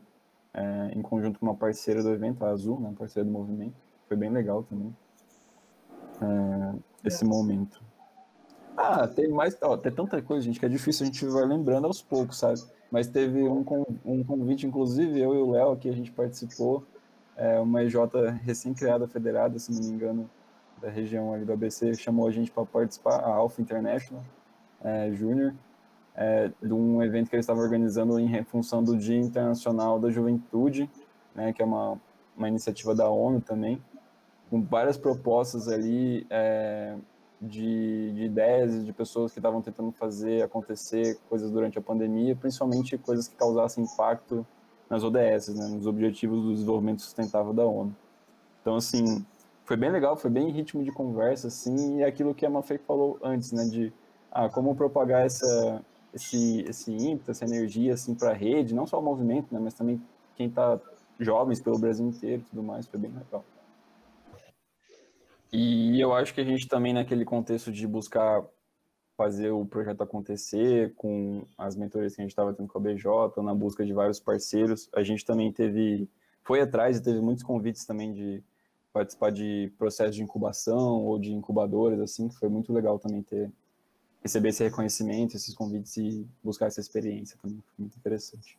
é, em conjunto com uma parceira do evento, a Azul, né, parceira do movimento. Foi bem legal também é, esse momento. Ah, tem mais, ó, tem tanta coisa, gente, que é difícil a gente vai lembrando aos poucos, sabe? Mas teve um, um convite, inclusive eu e o Léo aqui, a gente participou, é, uma EJ recém-criada, federada, se não me engano, da região ali do ABC, chamou a gente para participar, a Alpha International é, Júnior, é, de um evento que eles estavam organizando em função do Dia Internacional da Juventude, né, que é uma, uma iniciativa da ONU também, com várias propostas ali é, de, de ideias de pessoas que estavam tentando fazer acontecer coisas durante a pandemia, principalmente coisas que causassem impacto nas ODS, né, nos Objetivos do Desenvolvimento Sustentável da ONU. Então, assim, foi bem legal, foi bem em ritmo de conversa, assim, e aquilo que a Mafei falou antes, né, de ah, como propagar essa, esse, esse ímpeto, essa energia, assim, para a rede, não só o movimento, né, mas também quem está jovens pelo Brasil inteiro e tudo mais, foi bem legal. E eu acho que a gente também, naquele contexto de buscar fazer o projeto acontecer, com as mentorias que a gente estava tendo com a BJ, na busca de vários parceiros, a gente também teve, foi atrás e teve muitos convites também de participar de processos de incubação ou de incubadoras, assim, que foi muito legal também ter, receber esse reconhecimento, esses convites e buscar essa experiência também, foi muito interessante.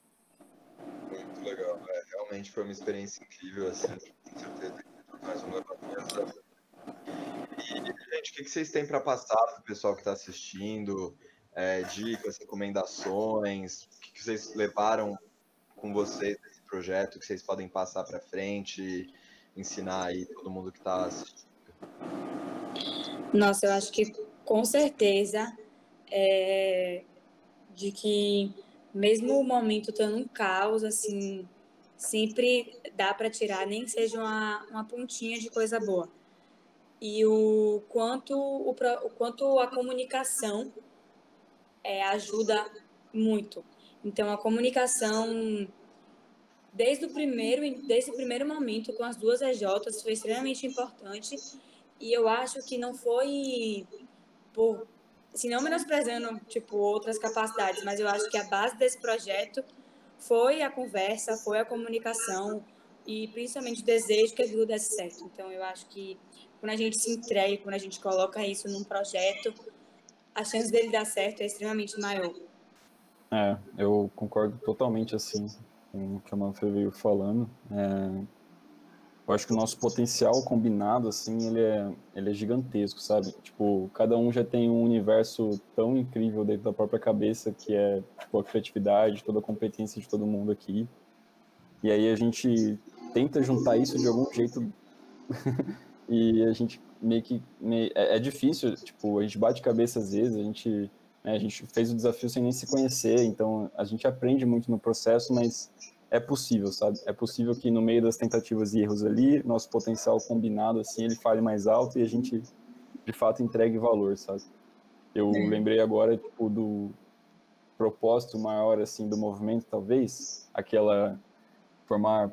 Muito legal, é, realmente foi uma experiência incrível, assim, com certeza, mais uma e, gente, o que vocês têm para passar para o pessoal que está assistindo? É, dicas, recomendações? O que vocês levaram com vocês nesse projeto que vocês podem passar para frente, ensinar aí todo mundo que está assistindo? Nossa, eu acho que com certeza é, de que mesmo o momento estando um caos, assim, sempre dá para tirar, nem seja uma, uma pontinha de coisa boa e o quanto, o, o quanto a comunicação é, ajuda muito. Então, a comunicação, desde o, primeiro, desde o primeiro momento com as duas EJs, foi extremamente importante. E eu acho que não foi por, assim, não menosprezando, tipo, outras capacidades, mas eu acho que a base desse projeto foi a conversa, foi a comunicação e principalmente o desejo que aquilo desse certo. Então, eu acho que quando a gente se entrega, quando a gente coloca isso num projeto, a chance dele dar certo é extremamente maior. É, eu concordo totalmente assim com o que a Manfred veio falando. É, eu acho que o nosso potencial combinado, assim, ele é, ele é gigantesco, sabe? Tipo, cada um já tem um universo tão incrível dentro da própria cabeça, que é tipo, a criatividade, toda a competência de todo mundo aqui. E aí a gente tenta juntar isso de algum jeito e a gente meio que meio, é, é, difícil, tipo, a gente bate cabeça às vezes, a gente a gente fez o desafio sem nem se conhecer, então a gente aprende muito no processo, mas é possível, sabe? É possível que no meio das tentativas e erros ali, nosso potencial combinado assim, ele fale mais alto e a gente de fato entregue valor, sabe? Eu é. lembrei agora tipo do propósito maior assim do movimento, talvez, aquela formar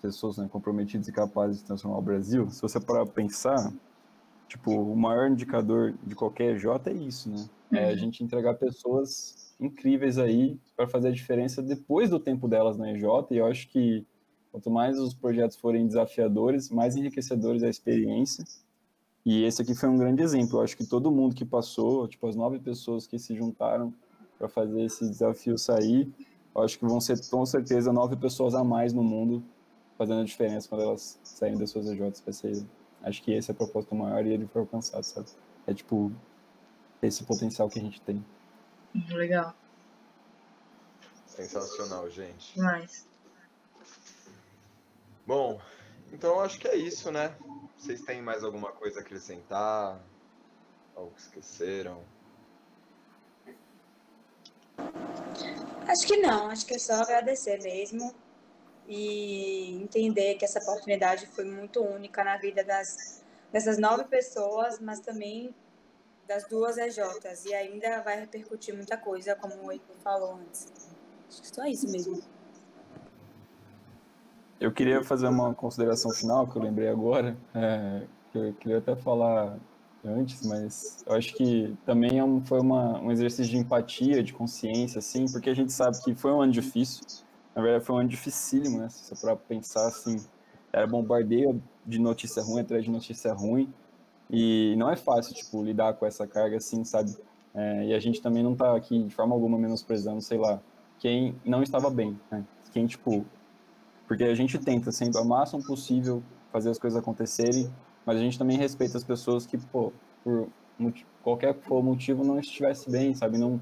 pessoas né, comprometidas e capazes de transformar o Brasil, se você parar para pensar, tipo, o maior indicador de qualquer J é isso, né? É a uhum. gente entregar pessoas incríveis aí para fazer a diferença depois do tempo delas na EJ, e eu acho que quanto mais os projetos forem desafiadores, mais enriquecedores é a experiência. E esse aqui foi um grande exemplo. Eu acho que todo mundo que passou, tipo, as nove pessoas que se juntaram para fazer esse desafio sair, eu acho que vão ser com certeza nove pessoas a mais no mundo fazendo a diferença quando elas saírem das suas EJs. Vai ser, acho que esse é o propósito maior e ele foi alcançado, sabe? É tipo esse potencial que a gente tem. Legal. Sensacional, gente. Demais. Bom, então acho que é isso, né? Vocês têm mais alguma coisa a acrescentar? Algo que esqueceram? Acho que não, acho que é só agradecer mesmo e entender que essa oportunidade foi muito única na vida das, dessas nove pessoas, mas também das duas EJs. E ainda vai repercutir muita coisa, como o Heitor falou antes. Acho que só isso mesmo. Eu queria fazer uma consideração final que eu lembrei agora, é, que eu queria até falar antes, mas eu acho que também é foi uma, um exercício de empatia, de consciência, assim, porque a gente sabe que foi um ano difícil, na verdade foi um ano dificílimo, né, se você pensar, assim, era bombardeio de notícia ruim atrás de notícia ruim, e não é fácil, tipo, lidar com essa carga, assim, sabe, é, e a gente também não tá aqui de forma alguma menosprezando, sei lá, quem não estava bem, né, quem, tipo, porque a gente tenta sempre ao máximo possível fazer as coisas acontecerem, mas a gente também respeita as pessoas que, pô, por qualquer o motivo, não estivesse bem, sabe? Não,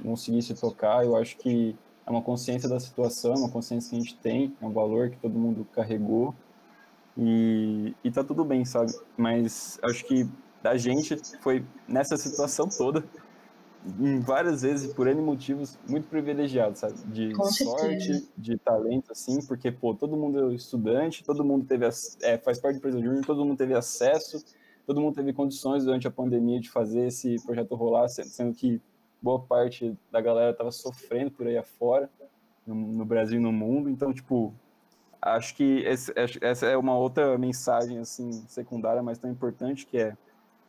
não conseguisse tocar. Eu acho que é uma consciência da situação, uma consciência que a gente tem, é um valor que todo mundo carregou. E, e tá tudo bem, sabe? Mas acho que da gente foi nessa situação toda várias vezes por N motivos muito privilegiado, sabe? De Com sorte, certeza. de talento, assim, porque, pô, todo mundo é estudante, todo mundo teve, é, faz parte do Empresa Júnior, todo mundo teve acesso, todo mundo teve condições durante a pandemia de fazer esse projeto rolar, se- sendo que boa parte da galera tava sofrendo por aí afora, no, no Brasil e no mundo, então, tipo, acho que essa é uma outra mensagem, assim, secundária, mas tão importante, que é,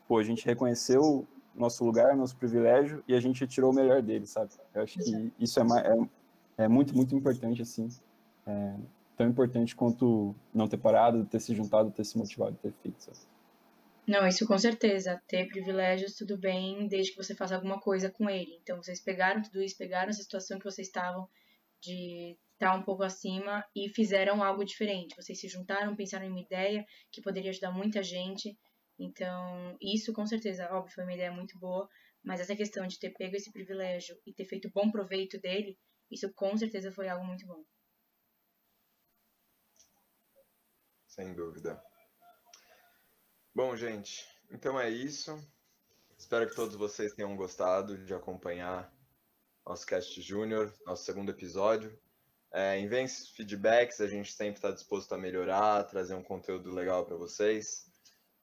pô, a gente reconheceu nosso lugar, nosso privilégio, e a gente tirou o melhor dele, sabe? Eu acho que isso é, é, é muito, muito importante, assim. É tão importante quanto não ter parado, ter se juntado, ter se motivado, ter feito, sabe? Não, isso com certeza. Ter privilégios, tudo bem, desde que você faça alguma coisa com ele. Então, vocês pegaram tudo isso, pegaram essa situação que vocês estavam de estar um pouco acima e fizeram algo diferente. Vocês se juntaram, pensaram em uma ideia que poderia ajudar muita gente. Então, isso com certeza, óbvio, foi uma ideia muito boa, mas essa questão de ter pego esse privilégio e ter feito bom proveito dele, isso com certeza foi algo muito bom. Sem dúvida. Bom, gente, então é isso. Espero que todos vocês tenham gostado de acompanhar nosso Cast Júnior, nosso segundo episódio. É, enviem feedbacks, a gente sempre está disposto a melhorar, trazer um conteúdo legal para vocês.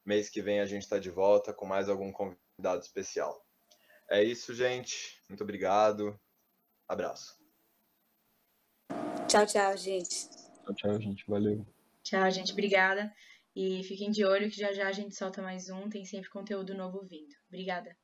Mês que vem a gente está de volta com mais algum convidado especial. É isso, gente. Muito obrigado. Abraço. Tchau, tchau, gente. Tchau, tchau, gente. Valeu. Tchau, gente, obrigada. E fiquem de olho que já já a gente solta mais um, tem sempre conteúdo novo vindo. Obrigada.